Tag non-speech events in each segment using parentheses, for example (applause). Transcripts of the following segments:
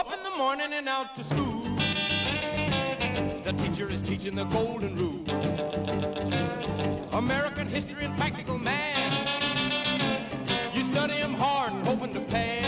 Up in the morning and out to school. The teacher is teaching the golden rule. American history and practical math. You study 'em hard and hoping to pass.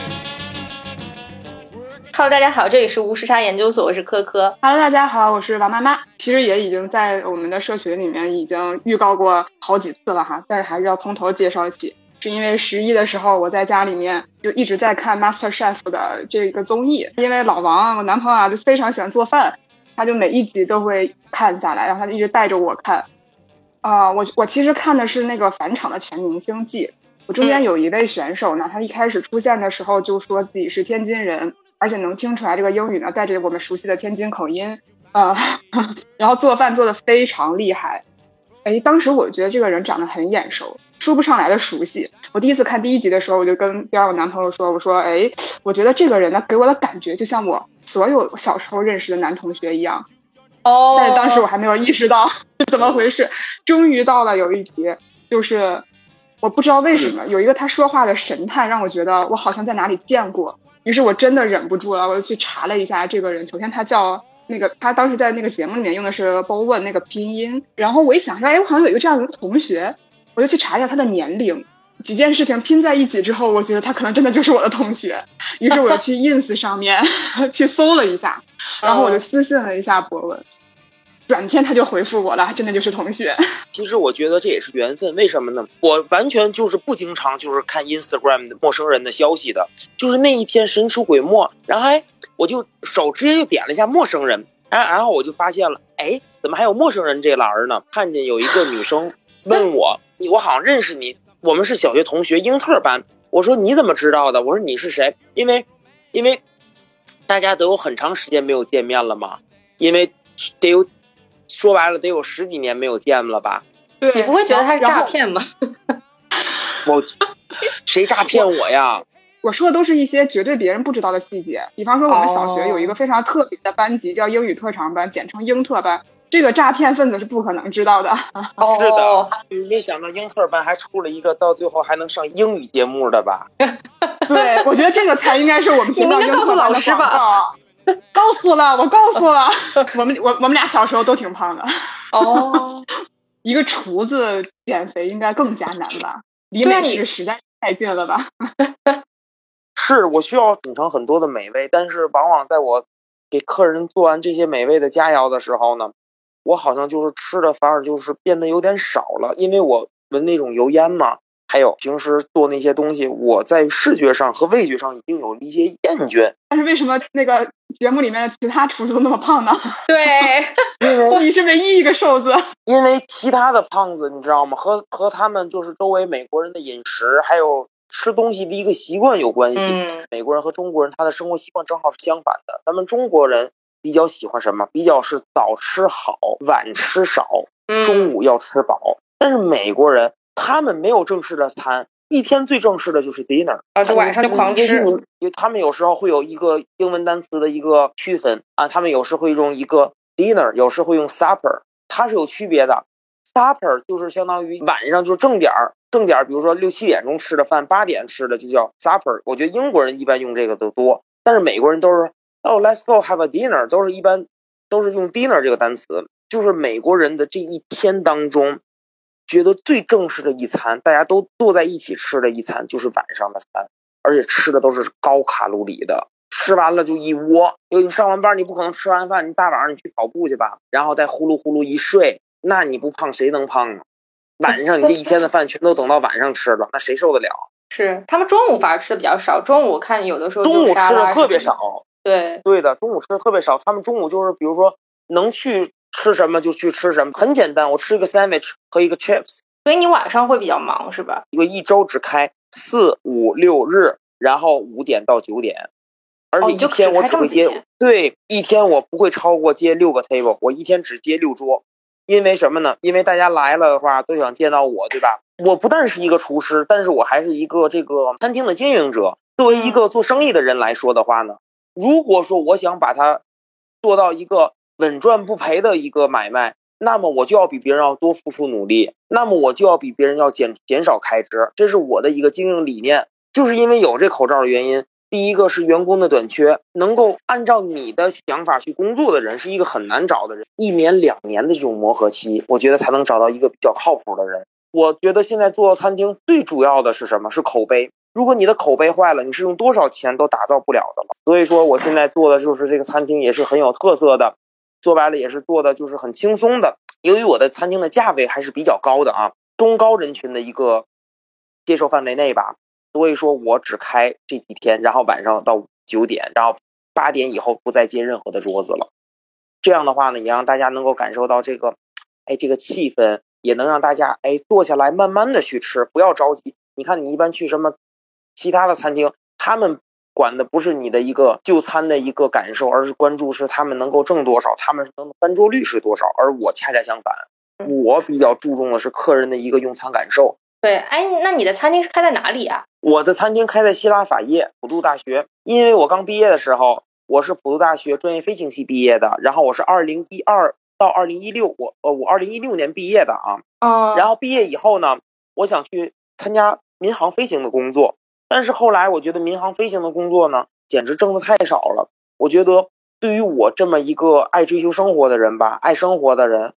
Hello，大家好，这里是无时差研究所，我是科科。Hello，大家好，我是王妈妈。其实也已经在我们的社群里面已经预告过好几次了哈，但是还是要从头介绍起。是因为十一的时候，我在家里面就一直在看 Master Chef 的这个综艺，因为老王我男朋友啊就非常喜欢做饭，他就每一集都会看下来，然后他就一直带着我看。啊、我我其实看的是那个返场的全明星季。我中间有一位选手呢，他一开始出现的时候就说自己是天津人，而且能听出来这个英语呢带着我们熟悉的天津口音，呃，(laughs) 然后做饭做的非常厉害。哎，当时我觉得这个人长得很眼熟，说不上来的熟悉。我第一次看第一集的时候，我就跟边上我男朋友说：“我说，哎，我觉得这个人呢，给我的感觉就像我所有小时候认识的男同学一样。”哦，但是当时我还没有意识到是怎么回事。终于到了有一集，就是我不知道为什么有一个他说话的神态，让我觉得我好像在哪里见过。于是我真的忍不住了，我就去查了一下这个人。首先他叫那个，他当时在那个节目里面用的是 Bowen 那个拼音。然后我一想说，哎，我好像有一个这样的同学，我就去查一下他的年龄。几件事情拼在一起之后，我觉得他可能真的就是我的同学。于是我就去 ins 上面 (laughs) 去搜了一下，然后我就私信了一下博文。转天他就回复我了，真的就是同学。(laughs) 其实我觉得这也是缘分，为什么呢？我完全就是不经常就是看 Instagram 的陌生人的消息的，就是那一天神出鬼没，然后哎，我就手直接就点了一下陌生人，然然后我就发现了，哎，怎么还有陌生人这栏儿呢？看见有一个女生问我，我好像认识你，我们是小学同学，英特班。我说你怎么知道的？我说你是谁？因为因为大家都有很长时间没有见面了嘛，因为得有说白了得有十几年没有见了吧。对，你不会觉得他是诈骗吗？(laughs) 我谁诈骗我呀？我说的都是一些绝对别人不知道的细节，比方说我们小学有一个非常特别的班级叫英语特长班，简称英特班。这个诈骗分子是不可能知道的。(laughs) 哦，是的，你没想到英特尔班还出了一个到最后还能上英语节目的吧？(laughs) 对，我觉得这个才应该是我们学校你们应该告诉英特班的老师吧广告。告诉了，我告诉了。(laughs) 我们我我们俩小时候都挺胖的，哦，一个厨子减肥应该更加难吧？离美食实在是太近了吧？是我需要品尝很多的美味，但是往往在我给客人做完这些美味的佳肴的时候呢，我好像就是吃的反而就是变得有点少了，因为我闻那种油烟嘛，还有平时做那些东西，我在视觉上和味觉上已经有了一些厌倦，但是为什么那个节目里面的其他厨子都那么胖呢？(laughs) 对，因为你是唯一一个瘦子。因为其他的胖子，你知道吗？和和他们就是周围美国人的饮食，还有吃东西的一个习惯有关系。嗯，美国人和中国人他的生活习惯正好是相反的。咱们中国人比较喜欢什么？比较是早吃好，晚吃少，中嗯，午要吃饱。但是美国人他们没有正式的餐，一天最正式的就是 dinner，啊，就晚上就狂吃你你他们有时候会有一个英文单词的一个区分啊，他们有时会用一个 dinner，有时会用 supper，它是有区别的。supper 就是相当于晚上就是正点儿，正点儿，比如说六七点钟吃的饭，八点吃的就叫 supper。我觉得英国人一般用这个的多，但是美国人都是哦，let's go have a dinner，都是一般都是用 dinner 这个单词。就是美国人的这一天当中，觉得最正式的一餐，大家都坐在一起吃的一餐，就是晚上的饭，而且吃的都是高卡路里的。吃完了就一窝，因为你上完班，你不可能吃完饭，你大晚上你去跑步去吧，然后再呼噜呼噜一睡，那你不胖谁能胖啊？晚上你这一天的饭全都等到晚上吃了，那谁受得了？是他们中午反而吃的比较少，中午我看有的时候中午吃的特别少，对，对的，中午吃的特别少。他们中午就是比如说能去吃什么就去吃什么，很简单，我吃一个 sandwich 和一个 chips，所以你晚上会比较忙是吧？因为一周只开四五六日，然后五点到九点，而且一天我只会接、对一天我不会超过接六个 table，我一天只接六桌，因为什么呢？因为大家来了的话都想见到我，对吧？我不但是一个厨师，但是我还是一个这个餐厅的经营者。作为一个做生意的人来说的话呢，如果说我想把它做到一个稳赚不赔的一个买卖，那么我就要比别人要多付出努力，那么我就要比别人要减减少开支，这是我的一个经营理念。就是因为有这口罩的原因，第一个是员工的短缺，能够按照你的想法去工作的人是一个很难找的人，一年两年的这种磨合期，我觉得才能找到一个比较靠谱的人。我觉得现在做餐厅最主要的是什么？是口碑。如果你的口碑坏了，你是用多少钱都打造不了的了。所以说，我现在做的就是这个餐厅也是很有特色的，说白了也是做的就是很轻松的。由于我的餐厅的价位还是比较高的啊，中高人群的一个接受范围内吧。所以说我只开这几天，然后晚上到九点，然后八点以后不再接任何的桌子了。这样的话呢，也让大家能够感受到这个，哎，这个气氛，也能让大家哎坐下来慢慢的去吃，不要着急。你看，你一般去什么其他的餐厅，他们管的不是你的一个就餐的一个感受，而是关注是他们能够挣多少，他们能翻桌率是多少。而我恰恰相反，我比较注重的是客人的一个用餐感受。对，哎，那你的餐厅是开在哪里啊？我的餐厅开在希拉法业普渡大学，因为我刚毕业的时候，我是普渡大学专业飞行系毕业的，然后我是二零一二到二零一六，我呃我二零一六年毕业的啊，嗯，然后毕业以后呢，我想去参加民航飞行的工作，但是后来我觉得民航飞行的工作呢，简直挣的太少了，我觉得对于我这么一个爱追求生活的人吧，爱生活的人，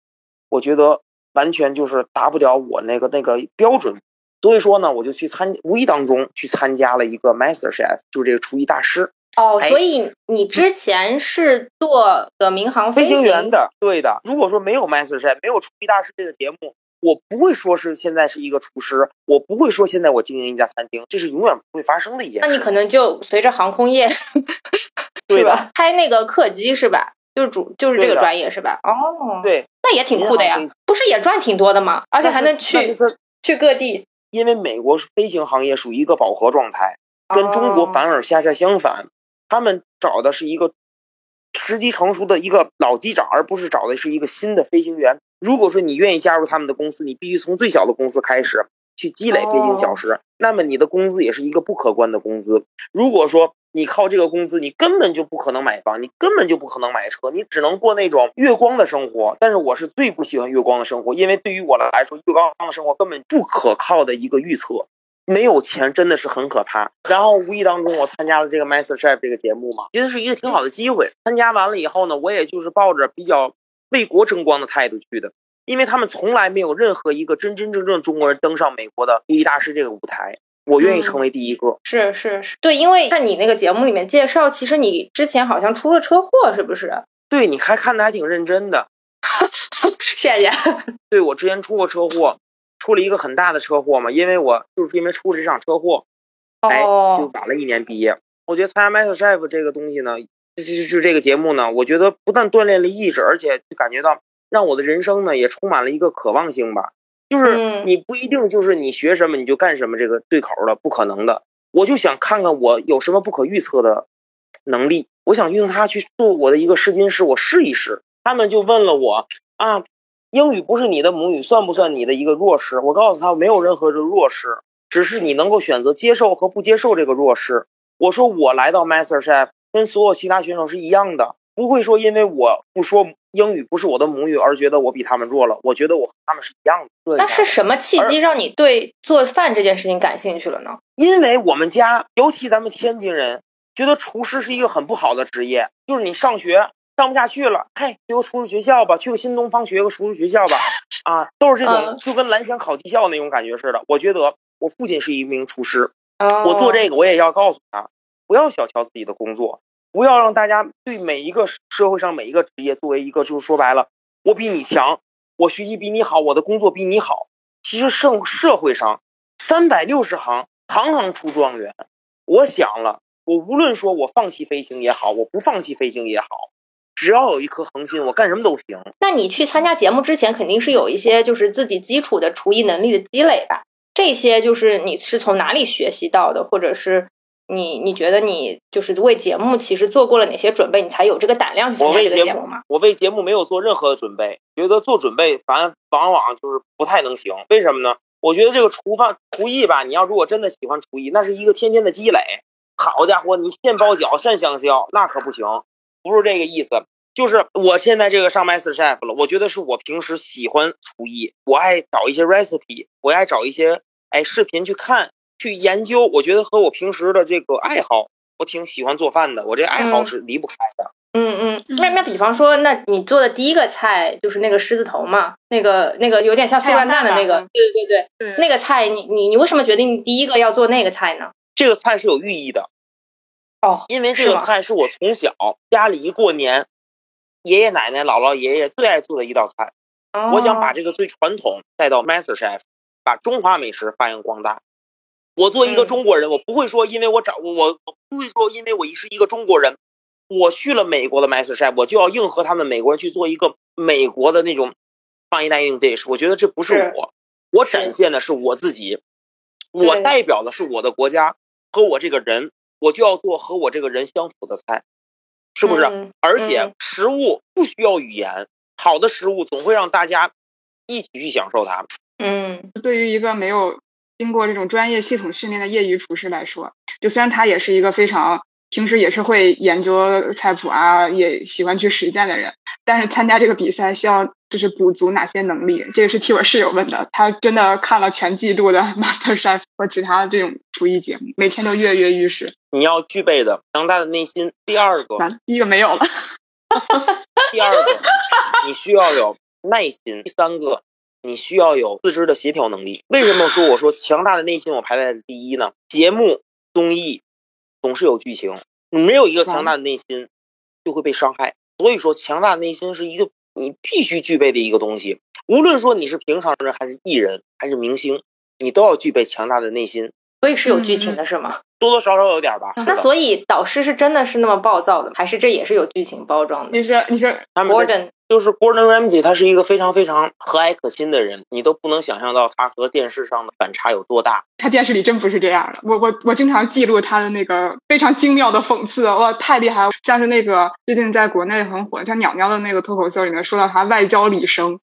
我觉得。完全就是达不了我那个那个标准，所以说呢，我就去参无意当中去参加了一个 Master Chef，就是这个厨艺大师。哦，所以你之前是做的民航飞行员的，对的。如果说没有 Master Chef，没有厨艺大师这个节目，我不会说是现在是一个厨师，我不会说现在我经营一家餐厅，这是永远不会发生的一件事。那你可能就随着航空业，(laughs) 对吧？开那个客机是吧？就是主就是这个专业是吧？哦，对，那也挺酷的呀，不是也赚挺多的吗？而且还能去去各地。因为美国飞行行业属于一个饱和状态，跟中国反而恰恰相反，他们找的是一个时机成熟的一个老机长，而不是找的是一个新的飞行员。如果说你愿意加入他们的公司，你必须从最小的公司开始去积累飞行小时，那么你的工资也是一个不可观的工资。如果说你靠这个工资，你根本就不可能买房，你根本就不可能买车，你只能过那种月光的生活。但是我是最不喜欢月光的生活，因为对于我来说，月光的生活根本不可靠的一个预测。没有钱真的是很可怕。然后无意当中，我参加了这个 Master Chef 这个节目嘛，觉得是一个挺好的机会。参加完了以后呢，我也就是抱着比较为国争光的态度去的，因为他们从来没有任何一个真真正正中国人登上美国的厨艺大师这个舞台。我愿意成为第一个，是是是，对，因为看你那个节目里面介绍，其实你之前好像出了车祸，是不是？对，你还看的还挺认真的，(laughs) 谢谢。对我之前出过车祸，出了一个很大的车祸嘛，因为我就是因为出了这场车祸，哎，就晚了一年毕业。我觉得参加 Master Chef 这个东西呢，就就就这个节目呢，我觉得不但锻炼了意志，而且就感觉到让我的人生呢也充满了一个渴望性吧。就是你不一定就是你学什么你就干什么这个对口的，不可能的。我就想看看我有什么不可预测的能力，我想用它去做我的一个试金石，我试一试。他们就问了我啊，英语不是你的母语，算不算你的一个弱势？我告诉他没有任何的弱势，只是你能够选择接受和不接受这个弱势。我说我来到 Master Chef 跟所有其他选手是一样的，不会说因为我不说。英语不是我的母语，而觉得我比他们弱了。我觉得我和他们是一样的。对那是什么契机让你对做饭这件事情感兴趣了呢？因为我们家，尤其咱们天津人，觉得厨师是一个很不好的职业。就是你上学上不下去了，嘿，去个厨师学校吧，去个新东方学个厨师学校吧，啊，都是这种，就跟蓝翔考技校那种感觉似的。我觉得我父亲是一名厨师，我做这个我也要告诉他，不要小瞧自己的工作。不要让大家对每一个社会上每一个职业作为一个，就是说白了，我比你强，我学习比你好，我的工作比你好。其实社社会上三百六十行，行行出状元。我想了，我无论说我放弃飞行也好，我不放弃飞行也好，只要有一颗恒心，我干什么都行。那你去参加节目之前，肯定是有一些就是自己基础的厨艺能力的积累吧？这些就是你是从哪里学习到的，或者是？你你觉得你就是为节目其实做过了哪些准备，你才有这个胆量去参加这个节目吗？我为节目没有做任何的准备，觉得做准备反往往就是不太能行。为什么呢？我觉得这个厨饭厨艺吧，你要如果真的喜欢厨艺，那是一个天天的积累。好家伙，你现包饺现香蕉，那可不行，不是这个意思。就是我现在这个上 Master Chef 了，我觉得是我平时喜欢厨艺，我爱找一些 recipe，我爱找一些哎视频去看。去研究，我觉得和我平时的这个爱好，我挺喜欢做饭的，我这爱好嗯是离不开的。嗯嗯，那那比方说，那你做的第一个菜就是那个狮子头嘛，那个那个有点像碎烂蛋的那个，对对对对，那个菜你你你为什么决定第一个要做那个菜呢？这个菜是有寓意的，哦，因为这个菜是我从小家里一过年，爷爷奶奶、姥姥爷爷最爱做的一道菜。我想把这这个最传统带到 Master Chef，把中华美食发扬光大。我作为一个嗯中国人，我不会说因为我长我我不会说因为我是一个中国人，我去了美国的 Master Chef，我就要硬和他们美国人去做一个美国的那种 fine dining dish。我觉得这不是是我，我展现的是我自己，我代表的是我的国家和我这个人，我就要做和我这个人相符的菜，是不是？嗯而且嗯食物不需要语言，好的食物总会让大家一起去享受它。嗯对于一个没有经过这种专业系统训练的业余厨师来说，就虽然他也是一个非常平时也是会研究菜谱啊，也喜欢去实践的人，但是参加这个比赛需要就是补足哪些能力？这个是替我室友问的，他真的看了全季度的 Master Chef 和其他的这种厨艺节目，每天都跃跃欲试。你要具备的强大的内心。第二个，第一个没有了，(laughs) 第二个，你需要有耐心。第三个，你需要有四肢的协调能力。为什么说我说强大的内心我排在第一呢？节目综艺总是有剧情，你没有一个强大的内心，就会被伤害。所以说，强大内心是一个你必须具备的一个东西。无论说你是平常人还是艺人还是明星，你都要具备强大的内心，所以是有剧情的是吗？(laughs) 多多少少有点吧。那所以导师是真的是那么暴躁的，还是这也是有剧情包装的你是你说他们在？Gordon，就是 Gordon Ramsay，他是一个非常非常和蔼可亲的人，你都不能想象到他和电视上的反差有多大。他电视里真不是这样的。我我我经常记录他的那个非常精妙的讽刺，哇，太厉害了！像是那个最近在国内很火，像鸟鸟的那个脱口秀里面说到他外交里生，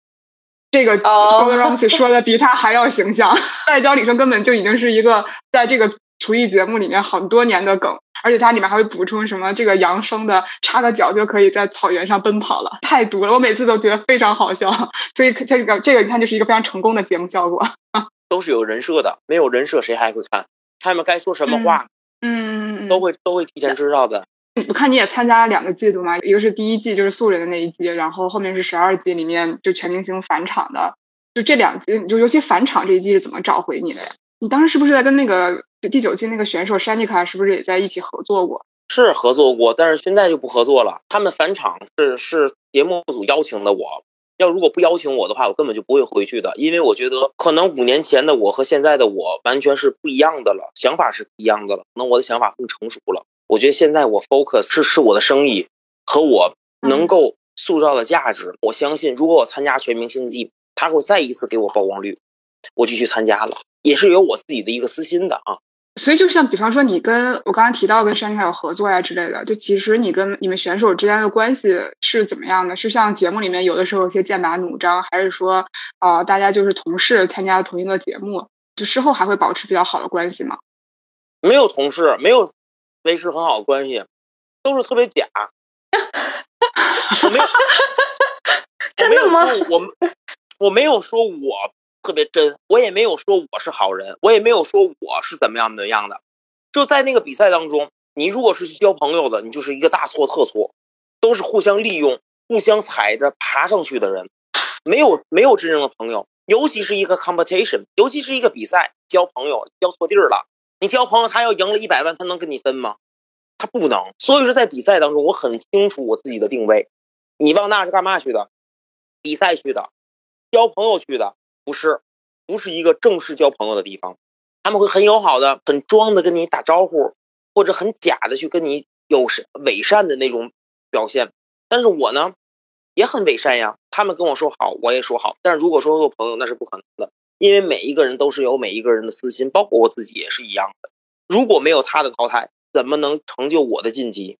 这个哦 Gordon Ramsay 说的比他还要形象。(laughs) 外交里生根本就已经是一个在这个厨艺节目里面很多年的梗。而且它里面还会补充什么这个羊生的插个脚就可以在草原上奔跑了，太毒了！我每次都觉得非常好笑，所以这个这个你看就是一个非常成功的节目效果。(laughs) 都是有人设的，没有人设谁还会看？他们该说什么话、嗯，都会都会提前知道的。我看你也参加了两个季度嘛，一个是第一季就是素人的那一季，然后后面是十二季里面就全明星返场的，就这两季，就尤其返场这一季是怎么找回你的呀？你当时是不是在跟那个第九季那个选手山妮卡是不是也在一起合作过？是合作过，但是现在就不合作了。他们返场是是节目组邀请的我，要如果不邀请我的话，我根本就不会回去的，因为我觉得可能五年前的我和现在的我完全是不一样的了，想法是不一样的了，可能我的想法更成熟了。我觉得现在我 focus 是是我的生意和我能够塑造的价值。我相信，如果我参加全明星季，他会再一次给我曝光率，我就去参加了，也是有我自己的一个私心的啊。所以就像比方说你跟我刚刚提到跟山下有合作呀之类的，就其实你跟你们选手之间的关系是怎么样的？是像节目里面有的时候有些剑拔弩张，还是说啊、呃大家就是同事参加同一个节目，就事后还会保持比较好的关系吗？没有同事，没有维持很好的关系，都是特别假。真的吗我 (laughs) 我没有说我特别真，我也没有说我是好人，我也没有说我是怎么样的样的。就在那个比赛当中，你如果是去交朋友的，你就是一个大错特错，都是互相利用、互相踩着爬上去的人，没有没有真正的朋友。尤其是一个 competition，尤其是一个比赛，交朋友交错地儿了。你交朋友，他要赢了一百万，他能跟你分吗？他不能。所以说，在比赛当中，我很清楚我自己的定位。你往那是干嘛去的？比赛去的，交朋友去的，不是，不是一个正式交朋友的地方。他们会很友好的、很装的跟你打招呼，或者很假的去跟你有善伪善的那种表现。但是我呢，也很伪善呀。他们跟我说好，我也说好。但是如果说做朋友，那是不可能的，因为每一个人都是有每一个人的私心，包括我自己也是一样的。如果没有他的淘汰，怎么能成就我的晋级？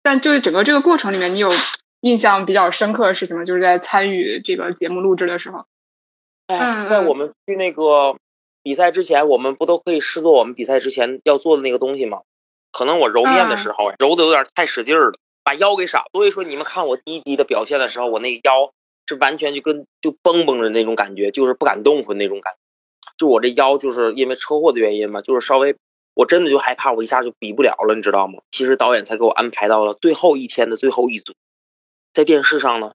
但就是整个这个过程里面，你有印象比较深刻的事情吗？就是在参与这个节目录制的时候。在我们去那个比赛之前，我们不都可以试做我们比赛之前要做的那个东西吗？可能我揉面的时候、揉的有点太使劲儿了，把腰给闪。所以说，你们看我第一集的表现的时候，我那个腰是完全就跟就绷绷着那种感觉，就是不敢动弹那种感觉。就我这腰就是因为车祸的原因嘛，就是稍微我真的就害怕我一下就比不了了，你知道吗？其实导演才给我安排到了最后一天的最后一组，在电视上呢，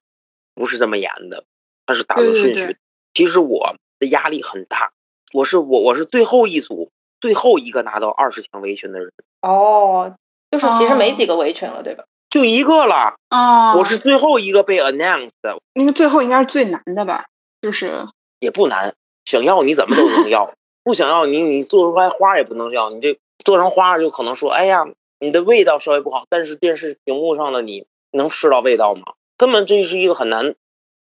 不是这么演的，它是打论顺序。对对对其实我的压力很大，我是我我是最后一组最后一个拿到二十强围裙的人，哦，就是其实没哦几个围裙了，对吧？就一个了，啊，我是最后一个被 announced 的，那个最后应该是最难的吧？就是也不难，想要你怎么都能要，不想要你你做出来花也不能要，你这做成花就可能说，哎呀，你的味道稍微不好，但是电视屏幕上的你能吃到味道吗？根本这是一个很难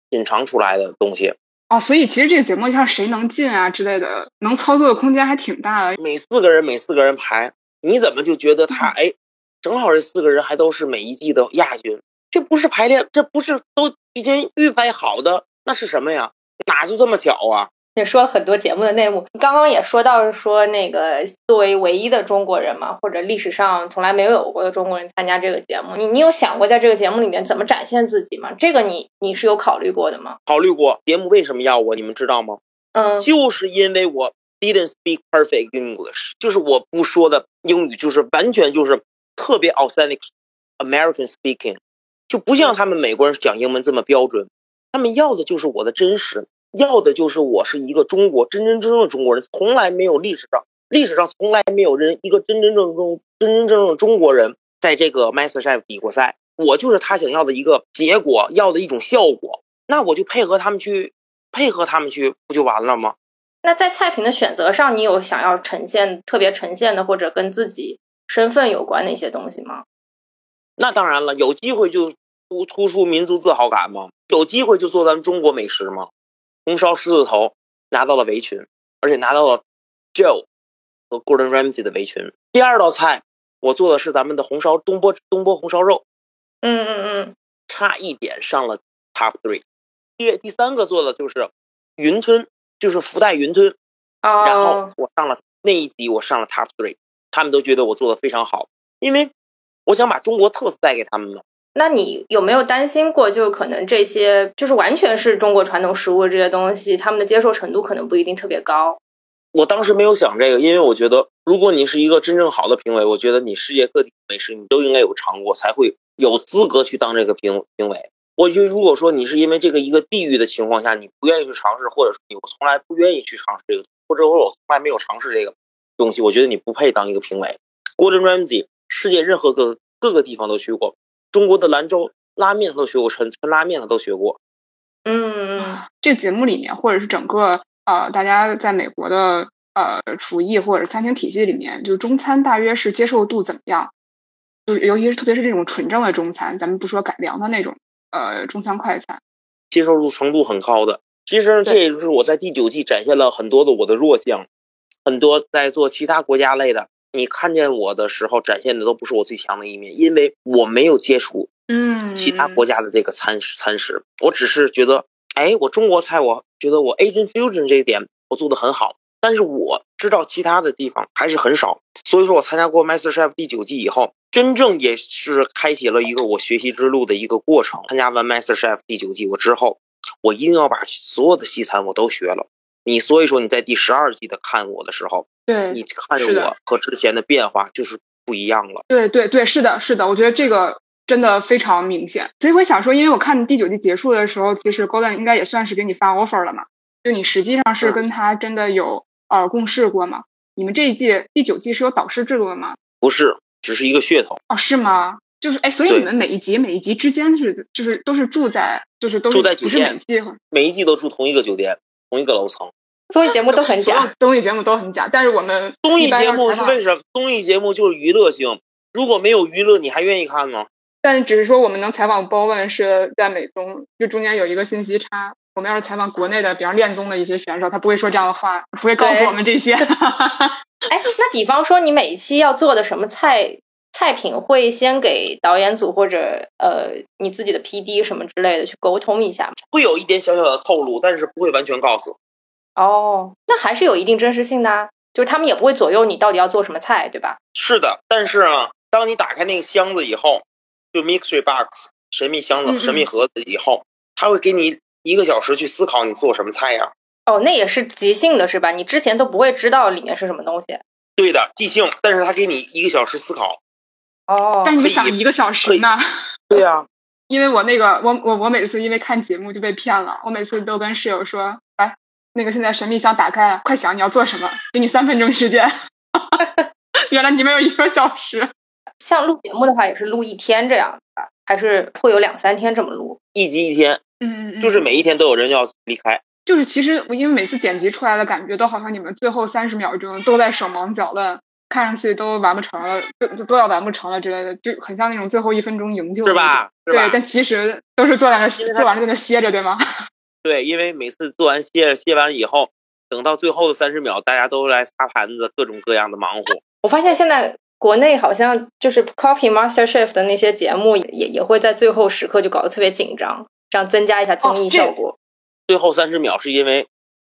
品尝出来的东西。啊，所以其实这个节目像谁能进啊之类的，能操作的空间还挺大的。每四个人每四个人排，你怎么就觉得他哎，正好这四个人还都是每一季的亚军？这不是排练，这不是都提前预备好的？那是什么呀？哪就这么巧啊？也说了很多节目的内幕，你刚刚也说到说那个作为唯一的中国人嘛，或者历史上从来没有过的中国人参加这个节目，你你有想过在这个节目里面怎么展现自己吗？这个你你是有考虑过的吗？考虑过节目为什么要我？你们知道吗？嗯，就是因为我 didn't speak perfect English，就是我不说的英语，就是完全就是特别 authentic American speaking，就不像他们美国人讲英文这么标准。他们要的就是我的真实，要的就是我是一个中国真真正正的中国人，从来没有历史上历史上从来没有人一个真真正正真真正正的中国人在这个 MasterChef 比过赛，我就是他想要的一个结果，要的一种效果，那我就配合他们去配合他们去，不就完了吗？那在菜品的选择上，你有想要呈现特别呈现的，或者跟自己身份有关的一些东西吗？那当然了，有机会就突突出民族自豪感吗，有机会就做咱们中国美食嘛。红烧狮子头拿到了围裙，而且拿到了 Joe 和 Gordon Ramsay 的围裙。第二道菜我做的是咱们的红烧东坡东坡红烧肉，嗯嗯嗯，差一点上了 Top Three。第第三个做的就是云吞，就是福袋云吞，哦，然后我上了那一集，我上了 Top Three，他们都觉得我做的非常好，因为我想把中国特色带给他们嘛。那你有没有担心过，就可能这些就是完全是中国传统食物这些东西，他们的接受程度可能不一定特别高？我当时没有想这个，因为我觉得，如果你是一个真正好的评委，我觉得你世界各地美食你都应该有尝过，才会有资格去当这个评评委。我觉得，如果说你是因为这个一个地域的情况下，你不愿意去尝试，或者说你我从来不愿意去尝试这个，或者说我从来没有尝试这个东西，我觉得你不配当一个评委。Gordon Ramsay 世界任何各各个地方都去过，中国的兰州拉面他都学过，抻抻拉面他都学过。嗯嗯这节目里面，或者是整个呃，大家在美国的呃厨艺或者餐厅体系里面，就中餐大约是接受度怎么样？就是尤其是特别是这种纯正的中餐，咱们不说改良的那种呃中餐快餐。接受度程度很高的。其实这也就是我在第九季展现了很多的我的弱项，很多在做其他国家类的，你看见我的时候展现的都不是我最强的一面，因为我没有接触嗯其他国家的这个餐食餐食，我只是觉得，哎，我中国菜，我觉得我 Asian fusion 这一点我做的很好，但是我知道其他的地方还是很少，所以说我参加过 MasterChef 第九季以后，真正也是开启了一个我学习之路的一个过程。参加完 MasterChef 第九季我之后，我一定要把所有的西餐我都学了。你所以说你在第十二季的看我的时候，对你看着我和之前的变化就是不一样了。对对对，是的，是的，我觉得这个真的非常明显。所以我想说，因为我看第九季结束的时候，其实 Golden 应该也算是给你发 offer 了嘛，就你实际上是嗯跟他真的有呃共事过嘛？你们这一季第九季是有导师制度的吗？不是，只是一个噱头，哦，是吗？就是哎，所以你们每一集每一集之间是就是都是住在就是都是住在酒店季每一季都住同一个酒店，同一个楼层。综艺节目都很假。(laughs) 综艺节目都很假，但是我们综艺节目是为什么？综艺节目就是娱乐性，如果没有娱乐，你还愿意看吗？但是只是说我们能采访 Bowen 是在美综，就中间有一个信息差。我们要是采访国内的，比方恋综的一些选手，他不会说这样的话，不会告诉我们这些。(laughs) 哎，那比方说你每一期要做的什么菜菜品，会先给导演组或者呃你自己的 PD 什么之类的去沟通一下吗？会有一点小小的透露，但是不会完全告诉。哦，那还是有一定真实性的啊，就是他们也不会左右你到底要做什么菜，对吧？是的，但是啊，当你打开那个箱子以后，就 Mystery Box 神秘箱子、嗯嗯神秘盒子以后，他会给你一个小时去思考你做什么菜呀。哦，那也是即兴的是吧？你之前都不会知道里面是什么东西。对的，即兴，但是他给你一个小时思考。哦，但是你可以想一个小时呢？(laughs) 对呀、因为我那个我我我每次因为看节目就被骗了，我每次都跟室友说，来，那个现在神秘箱打开，快想你要做什么，给你三分钟时间。(laughs) 原来你们有一个小时，像录节目的话，也是录一天这样的，还是会有两三天这么录？一集一天，嗯，嗯就是每一天都有人要离开。就是其实我因为每次剪辑出来的感觉，都好像你们最后三十秒钟都在手忙脚乱，看上去都完不成了，都都要完不成了之类的，就很像那种最后一分钟营救是吧？是吧对，但其实都是坐在那儿因为他做完了在那儿歇着，对吗？对，因为每次做完卸卸完以后，等到最后的三十秒，大家都来擦盘子，各种各样的忙活。我发现现在国内好像就是 copy Master Chef 的那些节目也，也也会在最后时刻就搞得特别紧张，这样增加一下综艺效果。最后三十秒是因为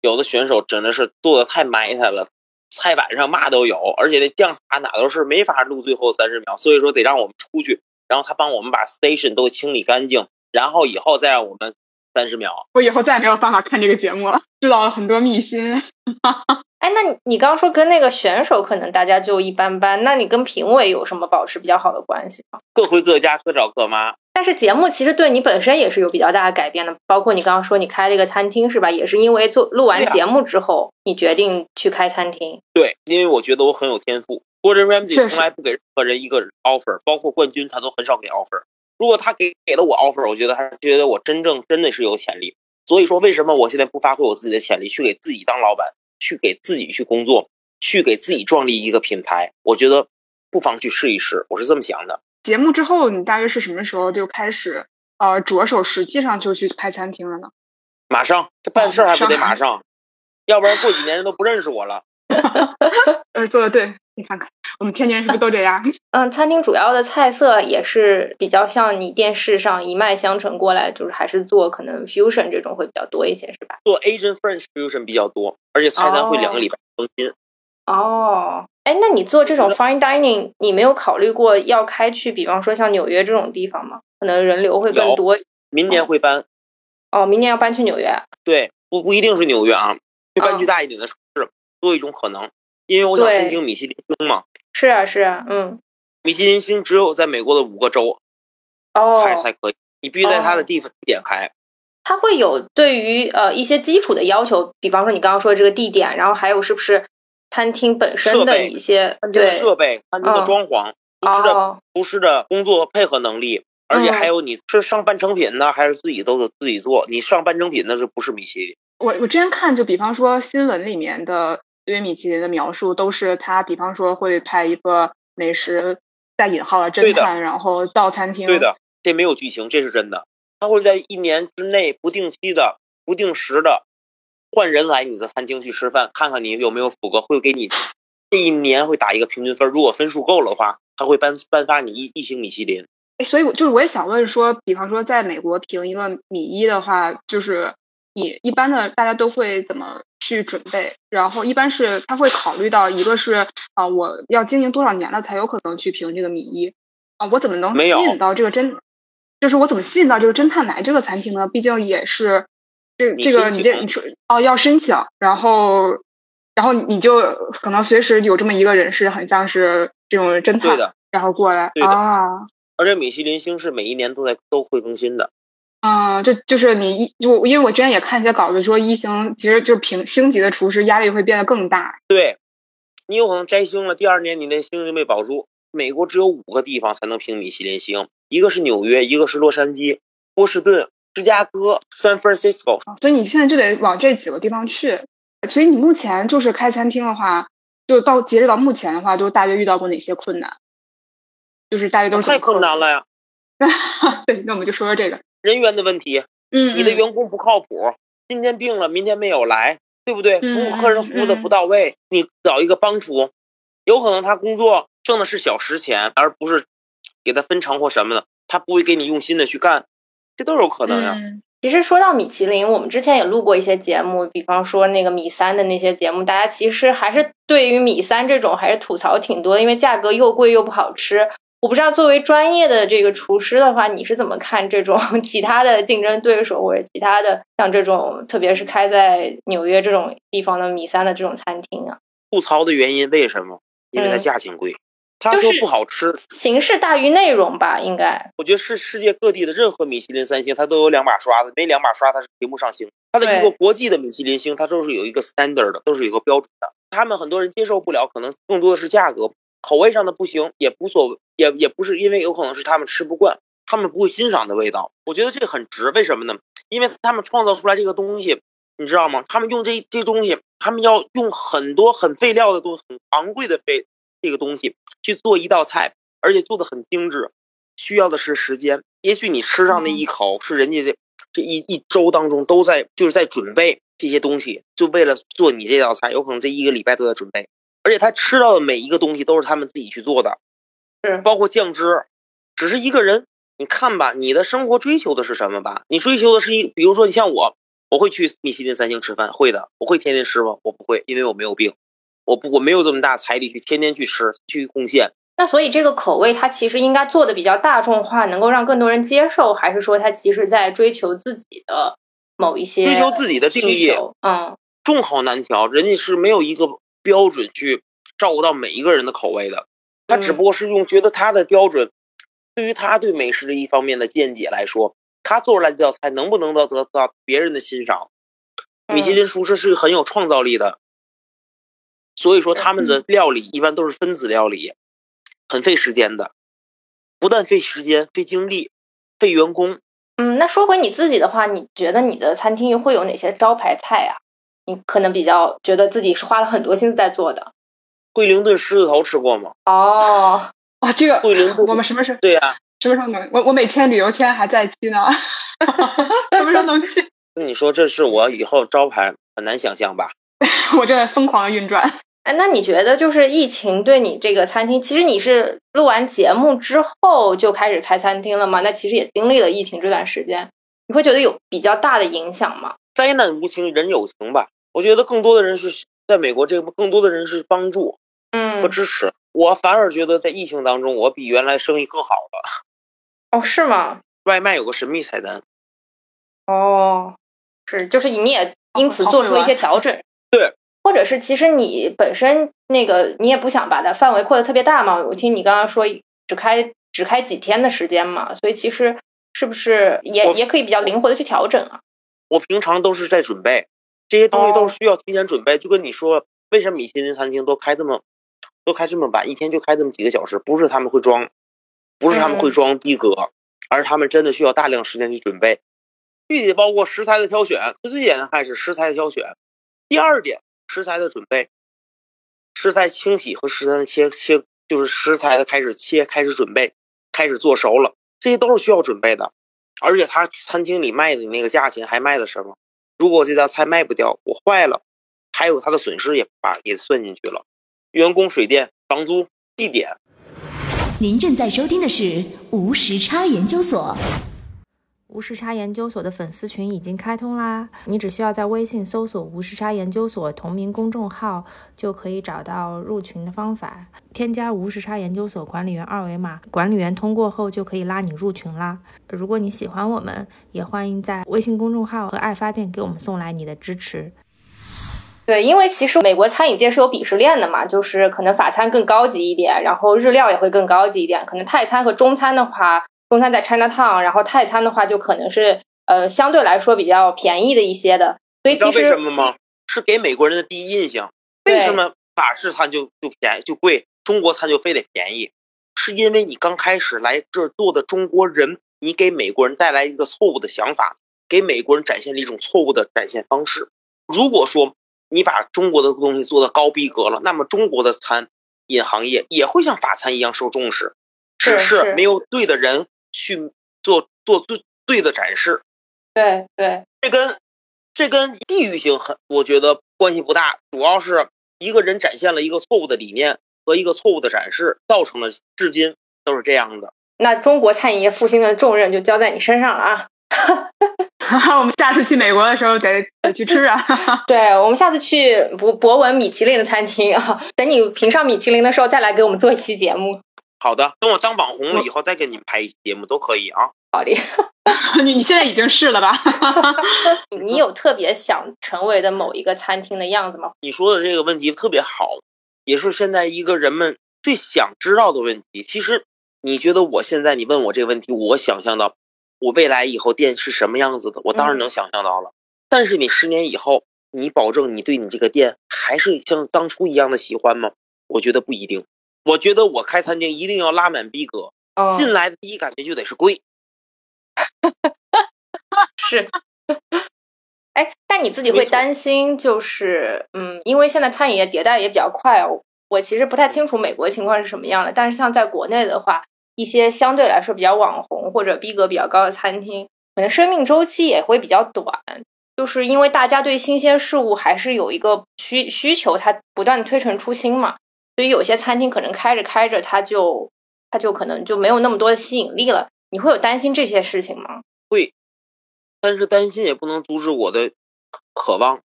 有的选手真的是做的太埋汰了，菜板上嘛都有，而且那酱撒哪都是，没法录最后三十秒，所以说得让我们出去，然后他帮我们把 station 都清理干净，然后以后再让我们三十秒。我以后再也没有办法看这个节目了，知道了很多秘辛。(laughs) 哎，那你你刚刚说跟那个选手可能大家就一般般，那你跟评委有什么保持比较好的关系吗？各回各家，各找各妈。但是节目其实对你本身也是有比较大的改变的，包括你刚刚说你开了一个餐厅是吧？也是因为做录完节目之后，你决定去开餐厅。对，因为我觉得我很有天赋。Gordon 确 Ramsay 实从来不给任何人一个 offer，包括冠军他都很少给 offer。如果他给给了我 offer，我觉得他觉得我真正真的是有潜力。所以说，为什么我现在不发挥我自己的潜力，去给自己当老板，去给自己去工作，去给自己创立一个品牌？我觉得不妨去试一试，我是这么想的。节目之后，你大约是什么时候就开始呃着手实际上就去开餐厅了呢？马上这办事儿还不得马上马上，要不然过几年人都不认识我了。(laughs) 呃，做的对，你看看我们天津人是不是都这样？(laughs) 嗯，餐厅主要的菜色也是比较像你电视上一脉相承过来，就是还是做可能 fusion 这种会比较多一些，是吧？做 Asian French fusion 比较多，而且菜单会两个礼拜更新。哦，哎，那你做这种 fine dining，你没有考虑过要开去，比方说像纽约这种地方吗？可能人流会更多。明年会搬，哦，明年要搬去纽约。对，不不一定是纽约啊，会搬去嗯大一点的城市，多一种可能。因为我想申请米其林星嘛，是啊，是啊，嗯，米其林星只有在美国的五个州。哦，开才可以，你必须在它的地方地点开。它会有对于呃一些基础的要求，比方说你刚刚说的这个地点，然后还有是不是餐厅本身的设备一些餐厅的对设备、餐厅的嗯。装潢、厨师的哦。厨师的工作配合能力，而且嗯。还有你是上半成品呢，还是自己都得自己做？你上半成品那是不是米其林？我我之前看，就比方说新闻里面的对于米其林的描述，都是他比方说会派一个美食带引号的侦探，然后到餐厅。对的，这没有剧情，这是真的。他会在一年之内不定期的、不定时的换人来你的餐厅去吃饭，看看你有没有符合，会给你这一年会打一个平均分。如果分数够了的话，他会颁颁发你一一星米其林。哎，所以我就是我也想问说，比方说在美国评一个米一的话，就是你一般的大家都会怎么去准备？然后一般是他会考虑到一个是啊、我要经营多少年了才有可能去评这个米一啊、我怎么能吸引到这个侦？就是我怎么吸引到这个侦探来这个餐厅呢？毕竟也是这这个你这你说哦要申请，然后然后你就可能随时有这么一个人是很像是这种侦探，对的，然后过来啊。而且米其林星是每一年都在都会更新的。嗯，这就是你一就因为我之前也看一些稿子说一星其实就是评星级的厨师压力会变得更大。对，你有可能摘星了，第二年你那星就没保住。美国只有五个地方才能评米其林星，一个是纽约，一个是洛杉矶、波士顿、芝加哥、San Francisco。所以你现在就得往这几个地方去。所以你目前就是开餐厅的话，就到截止到目前的话，都大约遇到过哪些困难？就是大约都是太困难了呀！服。(laughs) 对，那我们就说说这个。人员的问题，嗯，你的嗯员工不靠谱，今天病了，明天没有来，对不对？服务嗯客人服务的不到位，你找一个帮厨，有可能他工作挣的是小时钱，而不是给他分成或什么的，他不会给你用心的去干，这都有可能呀。嗯其实说到米其林，我们之前也录过一些节目，比方说那个米三的那些节目，大家其实还是对于米三这种还是吐槽挺多的，因为价格又贵又不好吃。我不知道作为专业的这个厨师的话，你是怎么看这种 (laughs) 其他的竞争对手或者其他的像这种，特别是开在纽约这种地方的米三的这种餐厅啊？吐槽的原因为什么？因为它嗯价钱贵。他说不好吃，形式大于内容吧，应该。我觉得是世界各地的任何米其林三星，它都有两把刷子，没两把刷它是评不上星。它的一个对国际的米其林星，它都是有一个 standard 的，都是有一个标准的。他们很多人接受不了，可能更多的是价格、口味上的不行，也无所谓，也也不是因为有可能是他们吃不惯，他们不会欣赏的味道。我觉得这个很值，为什么呢？因为他们创造出来这个东西，你知道吗？他们用这这东西，他们要用很多很废料的东西，很昂贵的废这个东西去做一道菜，而且做的很精致，需要的是时间。也许你吃上那一口，是人家这这一一周当中都在就是在准备这些东西，就为了做你这道菜，有可能这一个礼拜都在准备，而且他吃到的每一个东西都是他们自己去做的，是包括酱汁，只是一个人。你看吧，你的生活追求的是什么吧？你追求的是一，比如说你像我，我会去米其林三星吃饭，会的。我会天天吃吗？我不会，因为我没有病，我不我没有这么大财力去天天去吃去贡献。那所以这个口味它其实应该做的比较大众化，能够让更多人接受，还是说它其实在追求自己的某一些追求自己的定义？嗯，众口难调，人家是没有一个标准去照顾到每一个人的口味的，他只不过是用觉得他的标准，对于他对美食的一方面的见解来说，他做出来这道菜能不能得得到别人的欣赏？米其林厨师是很有创造力的，所以说他们的料理一般都是分子料理，很费时间的，不但费时间、费精力、费员工。嗯，那说回你自己的话，你觉得你的餐厅会有哪些招牌菜啊？你可能比较觉得自己是花了很多心思在做的。惠灵顿狮子头吃过吗？哦，(laughs) 哇，这个惠灵顿，我们什么时候对呀、什么时候能？我我每天旅游签还在期呢，(laughs) 什么时候能去？跟你说，这是我以后招牌，很难想象吧？(laughs) 我正在疯狂的运转。哎，那你觉得就是疫情对你这个餐厅，其实你是录完节目之后就开始开餐厅了吗？那其实也经历了疫情这段时间，你会觉得有比较大的影响吗？灾难无情，人有情吧。我觉得更多的人是在美国，这个更多的人是帮助嗯和嗯，支持。我反而觉得在疫情当中，我比原来生意更好了。(laughs) 哦，是吗？外卖有个神秘菜单，哦，是，就是你也因此做出了一些调整。对，或者是其实你本身那个你也不想把它范围扩得特别大嘛？我听你刚刚说只开只开几天的时间嘛，所以其实是不是也也可以比较灵活的去调整啊？我平常都是在准备这些东西，都哦是需要提前准备。就跟你说，为什么米其林餐厅都开这么都开这么晚，一天就开这么几个小时？不是他们会装，不是他们会嗯装逼格，而是他们真的需要大量时间去准备。具体包括食材的挑选，最最简单还是食材的挑选。第二点，食材的准备，食材清洗和食材的切切，就是食材的开始切，开始准备，开始做熟了，这些都是需要准备的。而且他餐厅里卖的那个价钱还卖的什么？如果这道菜卖不掉，我坏了，还有他的损失也把也算进去了，员工、水电、房租、地点。您正在收听的是无时差研究所。无时差研究所的粉丝群已经开通啦！你只需要在微信搜索“无时差研究所”同名公众号，就可以找到入群的方法。添加无时差研究所管理员二维码，管理员通过后就可以拉你入群啦。如果你喜欢我们，也欢迎在微信公众号和爱发电给我们送来你的支持。对，因为其实美国餐饮界是有鄙视链的嘛，就是可能法餐更高级一点，然后日料也会更高级一点。可能泰餐和中餐的话，中餐在 China Town，然后泰餐的话就可能是呃相对来说比较便宜的一些的。所以你知道为什么吗？是给美国人的第一印象。为什么法式餐就就便宜就贵，中国餐就非得便宜？是因为你刚开始来这儿做的中国人，你给美国人带来一个错误的想法，给美国人展现了一种错误的展现方式。如果说你把中国的东西做的高逼格了，那么中国的餐饮行业也会像法餐一样受重视，只是是没有对的人去做做对对的展示。对对这跟这跟地域性很，我觉得关系不大，主要是一个人展现了一个错误的理念和一个错误的展示，造成了至今都是这样的。那中国餐饮业复兴的重任就交在你身上了啊！(laughs) 我们下次去美国的时候得得去吃啊！(laughs) 对，我们下次去博博文米其林的餐厅啊，等你评上米其林的时候再来给我们做一期节目。好的，等我当网红了以后再给你们拍一期节目都可以啊。好的，(laughs) 你你现在已经是了吧？(laughs) 你你有特别想成为的某一个餐厅的样子吗？你说的这个问题特别好，也是现在一个人们最想知道的问题。其实，你觉得我现在你问我这个问题，我想象到我未来以后店是什么样子的，我当然能想象到了。但是你十年以后，你保证你对你这个店还是像当初一样的喜欢吗？我觉得不一定。我觉得我开餐厅一定要拉满逼格，嗯，进来的第一感觉就得是贵。(laughs) 是。哎，但你自己会担心，就是嗯，因为现在餐饮业迭代也比较快哦。我其实不太清楚美国情况是什么样的，但是像在国内的话，一些相对来说比较网红或者逼格比较高的餐厅，可能生命周期也会比较短，就是因为大家对新鲜事物还是有一个需需求，它不断推陈出新嘛，所以有些餐厅可能开着开着，它就它就可能就没有那么多的吸引力了。你会有担心这些事情吗？会但是担心也不能阻止我的渴望。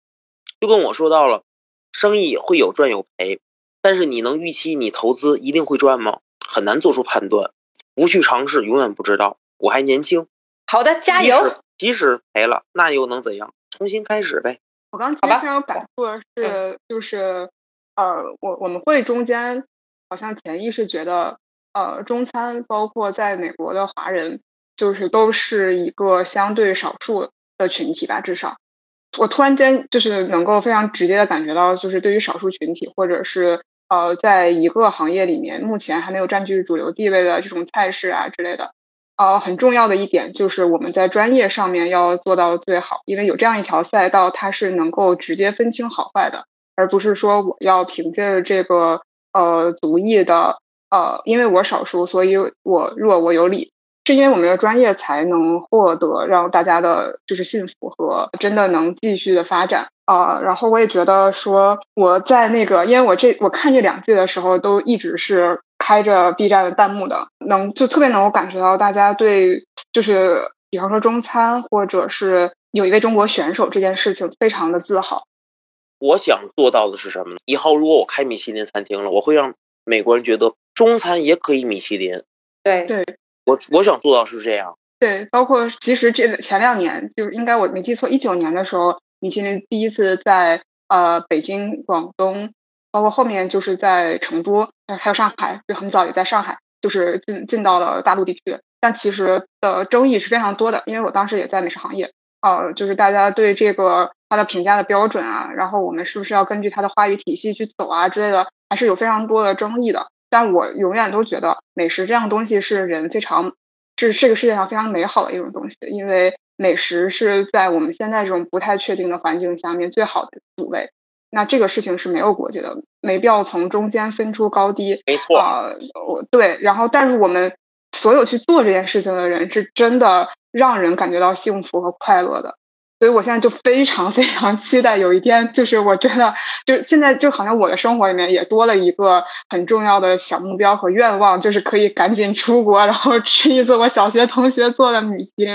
就跟我说到了，生意会有赚有赔，但是你能预期你投资一定会赚吗？很难做出判断，不去尝试永远不知道。我还年轻，好的，加油！使即使赔了，那又能怎样？重新开始呗。我刚其实非常有感触的是，就是呃，我我们会中间好像潜意识觉得，呃，中餐包括在美国的华人，就是都是一个相对少数的群体吧，至少。我突然间就是能够非常直接的感觉到，就是对于少数群体，或者是呃，在一个行业里面目前还没有占据主流地位的这种菜式啊之类的，呃，很重要的一点就是我们在专业上面要做到最好，因为有这样一条赛道，它是能够直接分清好坏的，而不是说我要凭借着这个呃族裔的呃，因为我少数，所以我弱我有理，是因为我们的专业才能获得让大家的就是幸福和真的能继续的发展啊、然后我也觉得说我在那个，因为我这我看这两季的时候都一直是开着 B 站的弹幕的，能就特别能够感觉到大家对就是比方说中餐或者是有一位中国选手这件事情非常的自豪。我想做到的是什么呢？以后如果我开米其林餐厅了，我会让美国人觉得中餐也可以米其林。对对我我想做到是这样。对，包括其实这前两年，就是应该我没记错，一九年的时候，米其林第一次在呃北京、广东，包括后面就是在成都，还有上海，就很早也在上海，就是进进到了大陆地区。但其实的争议是非常多的，因为我当时也在美食行业，呃，就是大家对这个它的评价的标准啊，然后我们是不是要根据它的话语体系去走啊之类的，还是有非常多的争议的。但我永远都觉得美食这样东西是人非常是这个世界上非常美好的一种东西，因为美食是在我们现在这种不太确定的环境下面最好的主位。那这个事情是没有国界的，没必要从中间分出高低。没错，啊、我对，然后但是我们所有去做这件事情的人，是真的让人感觉到幸福和快乐的。所以我现在就非常非常期待有一天，就是我真的就现在就好像我的生活里面也多了一个很重要的小目标和愿望，就是可以赶紧出国，然后吃一次我小学同学做的米其林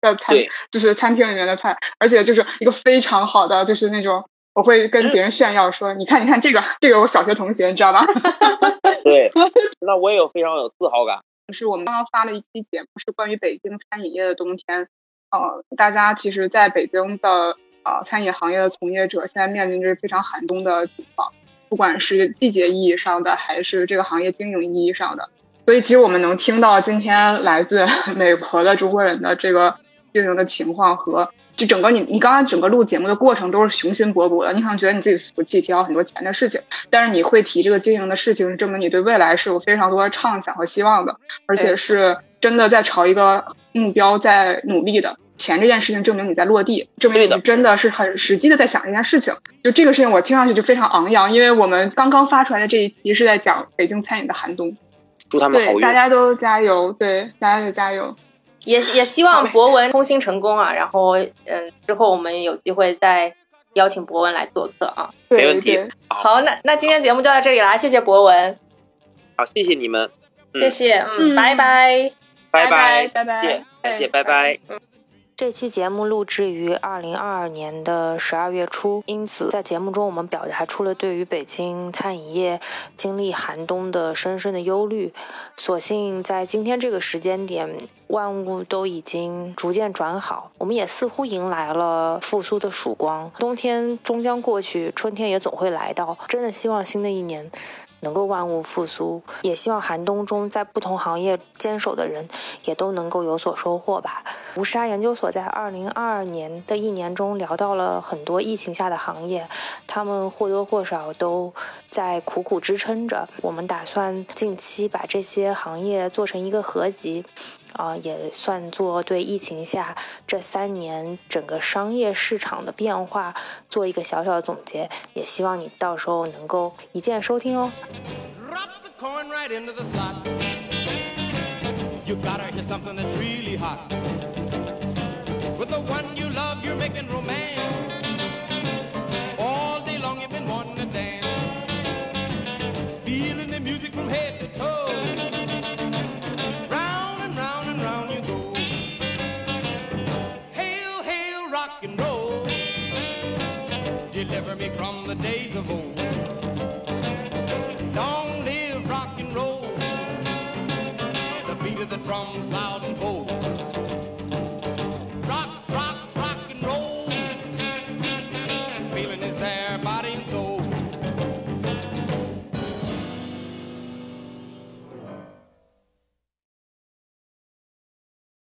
的餐对，就是餐厅里面的菜，而且就是一个非常好的，就是那种我会跟别人炫耀说，你看你看这个这个我小学同学，你知道吧？(laughs) 对，那我也有非常有自豪感。是我们刚刚发了一期节目，是关于北京餐饮业的冬天。呃，大家其实在北京的呃餐饮行业的从业者，现在面临着非常寒冬的情况，不管是季节意义上的，还是这个行业经营意义上的。所以，其实我们能听到今天来自 (laughs) 美国的中国人的这个经营的情况和就整个你你刚刚整个录节目的过程都是雄心勃勃的，你可能觉得你自己俗气，提到很多钱的事情，但是你会提这个经营的事情，证明你对未来是有非常多的畅想和希望的，而且是真的在朝一个目标在努力的。钱这件事情证明你在落地，证明你真的是很实际的在想这件事情。就这个事情我听上去就非常昂扬，因为我们刚刚发出来的这一期是在讲北京餐饮的寒冬。祝他们好对，运大。家都加油，对，大家都加油。也也希望博文通心成功啊！然后，嗯，之后我们有机会再邀请博文来做客啊。没问题。好，那那今天节目就到这里啦，谢谢博文，好，谢谢你们，嗯。谢谢，嗯，嗯。拜拜。拜拜。拜拜谢谢，拜拜。拜。这期节目录制于二零二二年的十二月初，因此在节目中我们表达出了对于北京餐饮业经历寒冬的深深的忧虑。所幸在今天这个时间点，万物都已经逐渐转好，我们也似乎迎来了复苏的曙光。冬天终将过去，春天也总会来到。真的希望新的一年。能够万物复苏，也希望寒冬中在不同行业坚守的人也都能够有所收获吧。吴沙研究所在二零二二年的一年中聊到了很多疫情下的行业，他们或多或少都在苦苦支撑着。我们打算近期把这些行业做成一个合集。啊，也算作对疫情下这三年整个商业市场的变化做一个小小的总结，也希望你到时候能够一键收听哦。The days of old.